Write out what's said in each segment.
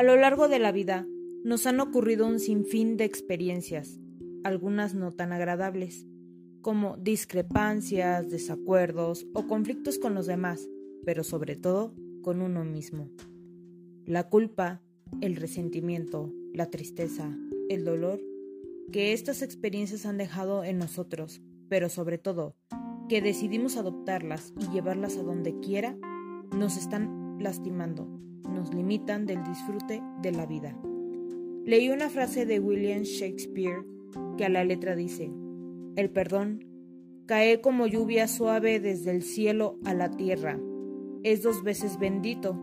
A lo largo de la vida nos han ocurrido un sinfín de experiencias, algunas no tan agradables, como discrepancias, desacuerdos o conflictos con los demás, pero sobre todo con uno mismo. La culpa, el resentimiento, la tristeza, el dolor que estas experiencias han dejado en nosotros, pero sobre todo que decidimos adoptarlas y llevarlas a donde quiera, nos están lastimando, nos limitan del disfrute de la vida. Leí una frase de William Shakespeare que a la letra dice, el perdón cae como lluvia suave desde el cielo a la tierra, es dos veces bendito,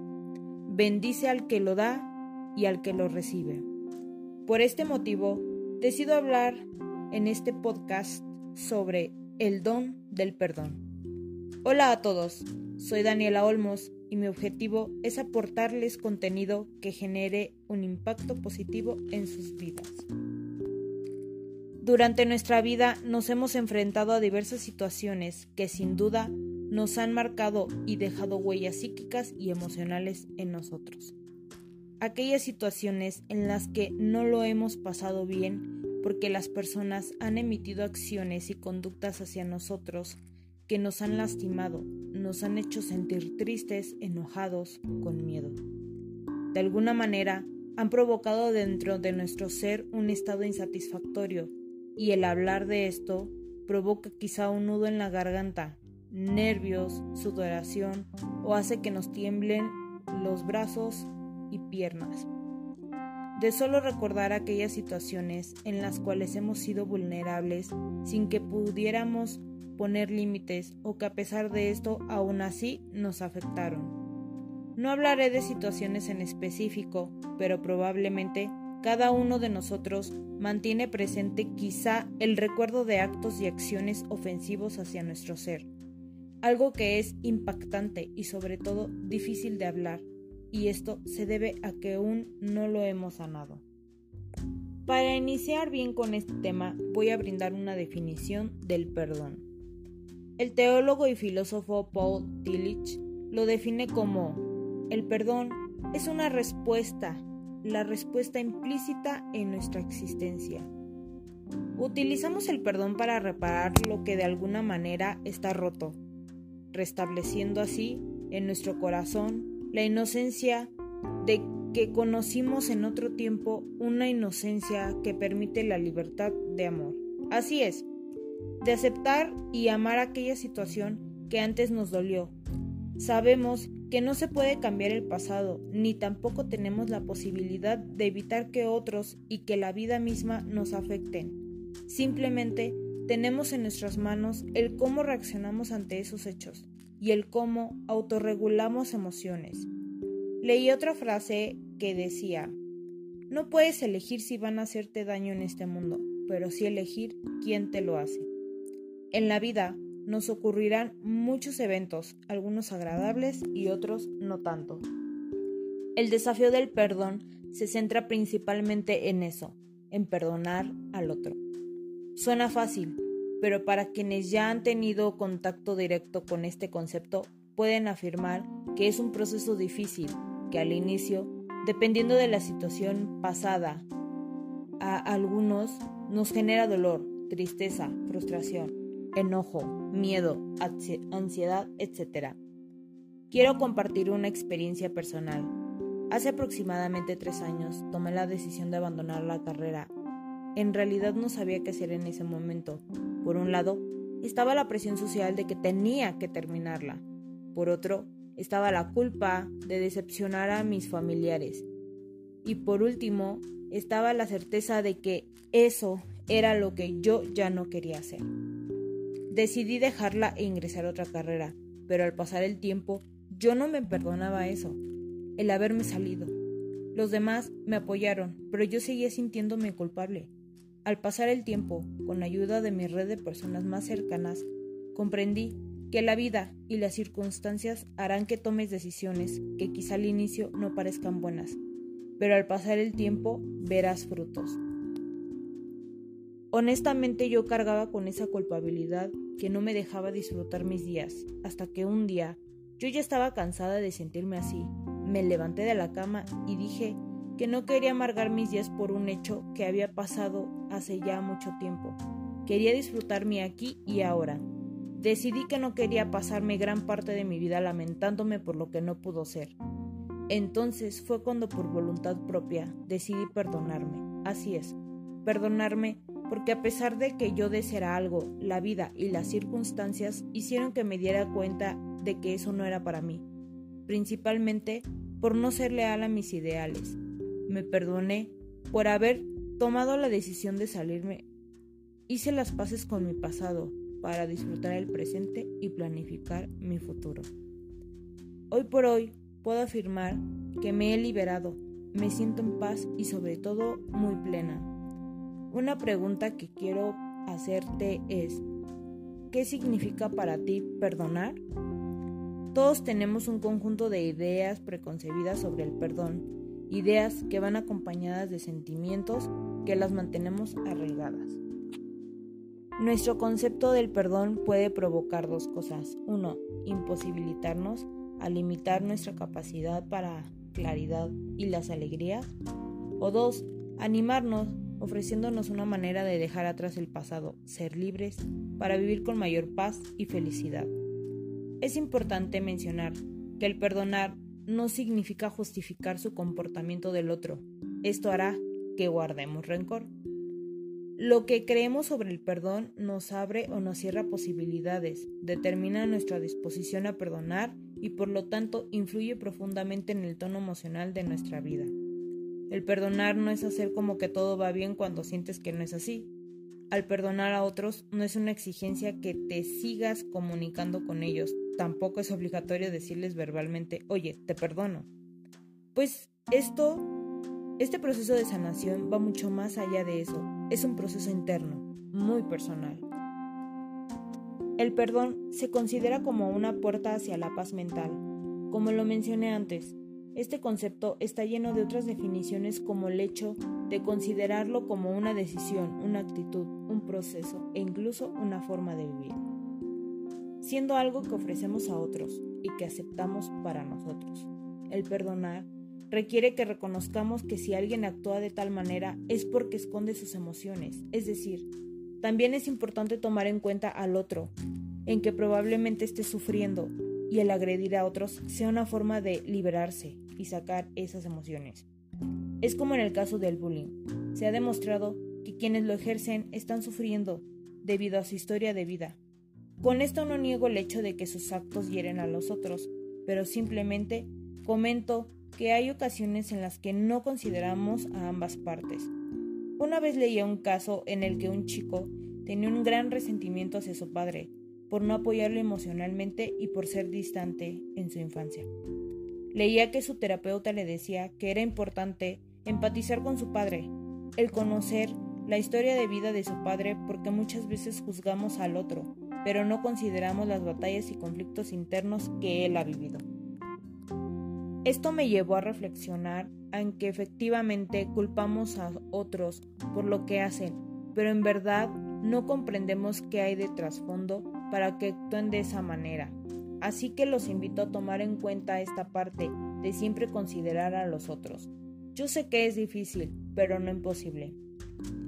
bendice al que lo da y al que lo recibe. Por este motivo, decido hablar en este podcast sobre el don del perdón. Hola a todos, soy Daniela Olmos y mi objetivo es aportarles contenido que genere un impacto positivo en sus vidas. Durante nuestra vida nos hemos enfrentado a diversas situaciones que sin duda nos han marcado y dejado huellas psíquicas y emocionales en nosotros. Aquellas situaciones en las que no lo hemos pasado bien porque las personas han emitido acciones y conductas hacia nosotros que nos han lastimado, nos han hecho sentir tristes, enojados, con miedo. De alguna manera, han provocado dentro de nuestro ser un estado insatisfactorio y el hablar de esto provoca quizá un nudo en la garganta, nervios, sudoración o hace que nos tiemblen los brazos y piernas. De solo recordar aquellas situaciones en las cuales hemos sido vulnerables sin que pudiéramos poner límites o que a pesar de esto aún así nos afectaron. No hablaré de situaciones en específico, pero probablemente cada uno de nosotros mantiene presente quizá el recuerdo de actos y acciones ofensivos hacia nuestro ser, algo que es impactante y sobre todo difícil de hablar, y esto se debe a que aún no lo hemos sanado. Para iniciar bien con este tema voy a brindar una definición del perdón. El teólogo y filósofo Paul Tillich lo define como el perdón es una respuesta, la respuesta implícita en nuestra existencia. Utilizamos el perdón para reparar lo que de alguna manera está roto, restableciendo así en nuestro corazón la inocencia de que conocimos en otro tiempo, una inocencia que permite la libertad de amor. Así es, de aceptar y amar aquella situación que antes nos dolió. Sabemos que no se puede cambiar el pasado, ni tampoco tenemos la posibilidad de evitar que otros y que la vida misma nos afecten. Simplemente tenemos en nuestras manos el cómo reaccionamos ante esos hechos y el cómo autorregulamos emociones. Leí otra frase que decía, no puedes elegir si van a hacerte daño en este mundo, pero sí elegir quién te lo hace. En la vida nos ocurrirán muchos eventos, algunos agradables y otros no tanto. El desafío del perdón se centra principalmente en eso, en perdonar al otro. Suena fácil, pero para quienes ya han tenido contacto directo con este concepto, pueden afirmar que es un proceso difícil, que al inicio, dependiendo de la situación pasada, a algunos nos genera dolor, tristeza, frustración, enojo, miedo, ansiedad, etc. Quiero compartir una experiencia personal. Hace aproximadamente tres años tomé la decisión de abandonar la carrera. En realidad no sabía qué hacer en ese momento. Por un lado, estaba la presión social de que tenía que terminarla. Por otro, estaba la culpa de decepcionar a mis familiares. Y por último, estaba la certeza de que eso era lo que yo ya no quería hacer. Decidí dejarla e ingresar a otra carrera, pero al pasar el tiempo yo no me perdonaba eso, el haberme salido. Los demás me apoyaron, pero yo seguía sintiéndome culpable. Al pasar el tiempo, con ayuda de mi red de personas más cercanas, comprendí que la vida y las circunstancias harán que tomes decisiones que quizá al inicio no parezcan buenas, pero al pasar el tiempo verás frutos. Honestamente yo cargaba con esa culpabilidad que no me dejaba disfrutar mis días, hasta que un día yo ya estaba cansada de sentirme así. Me levanté de la cama y dije que no quería amargar mis días por un hecho que había pasado hace ya mucho tiempo. Quería disfrutar mi aquí y ahora. Decidí que no quería pasarme gran parte de mi vida lamentándome por lo que no pudo ser. Entonces fue cuando por voluntad propia decidí perdonarme. Así es, perdonarme porque a pesar de que yo deseara algo, la vida y las circunstancias hicieron que me diera cuenta de que eso no era para mí, principalmente por no ser leal a mis ideales. Me perdoné por haber tomado la decisión de salirme. Hice las paces con mi pasado para disfrutar el presente y planificar mi futuro. Hoy por hoy puedo afirmar que me he liberado, me siento en paz y sobre todo muy plena. Una pregunta que quiero hacerte es, ¿qué significa para ti perdonar? Todos tenemos un conjunto de ideas preconcebidas sobre el perdón, ideas que van acompañadas de sentimientos que las mantenemos arraigadas. Nuestro concepto del perdón puede provocar dos cosas. Uno, imposibilitarnos a limitar nuestra capacidad para claridad y las alegrías. O dos, animarnos ofreciéndonos una manera de dejar atrás el pasado, ser libres, para vivir con mayor paz y felicidad. Es importante mencionar que el perdonar no significa justificar su comportamiento del otro. Esto hará que guardemos rencor. Lo que creemos sobre el perdón nos abre o nos cierra posibilidades, determina nuestra disposición a perdonar y por lo tanto influye profundamente en el tono emocional de nuestra vida. El perdonar no es hacer como que todo va bien cuando sientes que no es así. Al perdonar a otros no es una exigencia que te sigas comunicando con ellos. Tampoco es obligatorio decirles verbalmente, oye, te perdono. Pues esto, este proceso de sanación va mucho más allá de eso. Es un proceso interno, muy personal. El perdón se considera como una puerta hacia la paz mental. Como lo mencioné antes, este concepto está lleno de otras definiciones como el hecho de considerarlo como una decisión, una actitud, un proceso e incluso una forma de vivir, siendo algo que ofrecemos a otros y que aceptamos para nosotros. El perdonar requiere que reconozcamos que si alguien actúa de tal manera es porque esconde sus emociones, es decir, también es importante tomar en cuenta al otro, en que probablemente esté sufriendo, y el agredir a otros sea una forma de liberarse y sacar esas emociones. Es como en el caso del bullying. Se ha demostrado que quienes lo ejercen están sufriendo debido a su historia de vida. Con esto no niego el hecho de que sus actos hieren a los otros, pero simplemente comento que hay ocasiones en las que no consideramos a ambas partes. Una vez leía un caso en el que un chico tenía un gran resentimiento hacia su padre, por no apoyarlo emocionalmente y por ser distante en su infancia. Leía que su terapeuta le decía que era importante empatizar con su padre, el conocer la historia de vida de su padre porque muchas veces juzgamos al otro, pero no consideramos las batallas y conflictos internos que él ha vivido. Esto me llevó a reflexionar en que efectivamente culpamos a otros por lo que hacen, pero en verdad no comprendemos qué hay de trasfondo para que actúen de esa manera. Así que los invito a tomar en cuenta esta parte de siempre considerar a los otros. Yo sé que es difícil, pero no imposible.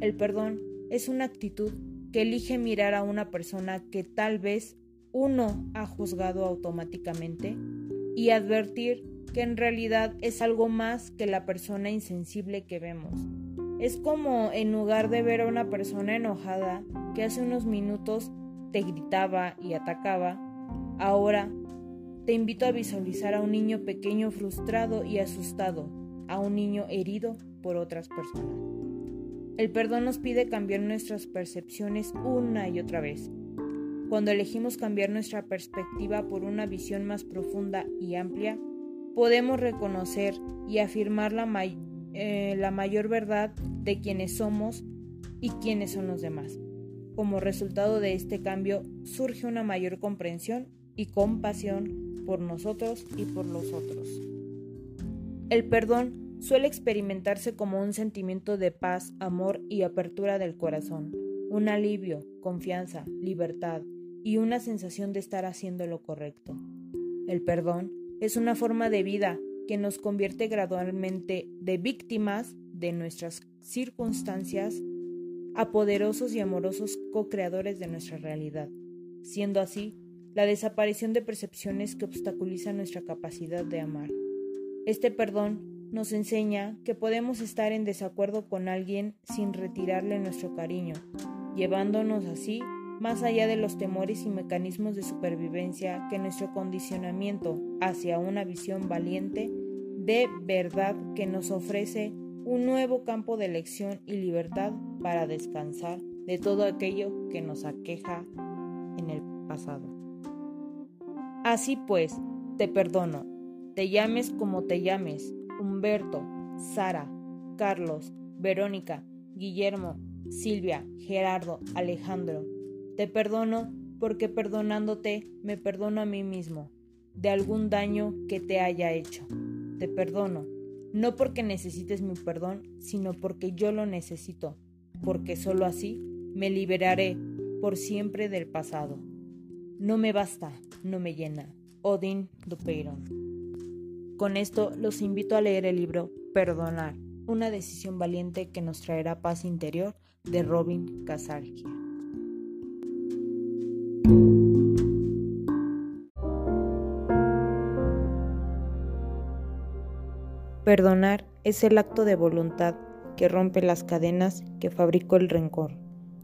El perdón es una actitud que elige mirar a una persona que tal vez uno ha juzgado automáticamente y advertir que en realidad es algo más que la persona insensible que vemos. Es como en lugar de ver a una persona enojada que hace unos minutos te gritaba y atacaba, ahora te invito a visualizar a un niño pequeño frustrado y asustado, a un niño herido por otras personas. El perdón nos pide cambiar nuestras percepciones una y otra vez. Cuando elegimos cambiar nuestra perspectiva por una visión más profunda y amplia, podemos reconocer y afirmar la, eh, la mayor verdad de quienes somos y quiénes son los demás. Como resultado de este cambio surge una mayor comprensión y compasión por nosotros y por los otros. El perdón suele experimentarse como un sentimiento de paz, amor y apertura del corazón, un alivio, confianza, libertad y una sensación de estar haciendo lo correcto. El perdón es una forma de vida que nos convierte gradualmente de víctimas de nuestras circunstancias a poderosos y amorosos co-creadores de nuestra realidad, siendo así la desaparición de percepciones que obstaculizan nuestra capacidad de amar. Este perdón nos enseña que podemos estar en desacuerdo con alguien sin retirarle nuestro cariño, llevándonos así más allá de los temores y mecanismos de supervivencia que nuestro condicionamiento hacia una visión valiente de verdad que nos ofrece un nuevo campo de elección y libertad para descansar de todo aquello que nos aqueja en el pasado. Así pues, te perdono, te llames como te llames, Humberto, Sara, Carlos, Verónica, Guillermo, Silvia, Gerardo, Alejandro. Te perdono porque perdonándote me perdono a mí mismo de algún daño que te haya hecho. Te perdono, no porque necesites mi perdón, sino porque yo lo necesito, porque solo así me liberaré por siempre del pasado. No me basta, no me llena. Odin Dupeyron. Con esto los invito a leer el libro Perdonar, una decisión valiente que nos traerá paz interior de Robin Casargia. Perdonar es el acto de voluntad que rompe las cadenas que fabricó el rencor.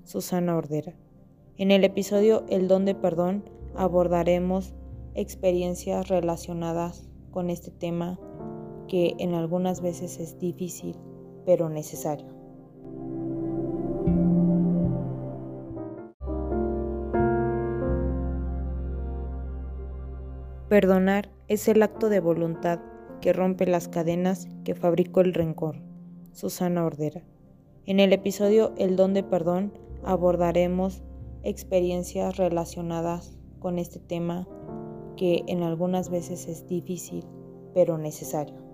Susana Ordera. En el episodio El don de perdón abordaremos experiencias relacionadas con este tema que en algunas veces es difícil pero necesario. Perdonar es el acto de voluntad que rompe las cadenas que fabricó el rencor. Susana Ordera. En el episodio El don de perdón abordaremos experiencias relacionadas con este tema que en algunas veces es difícil pero necesario.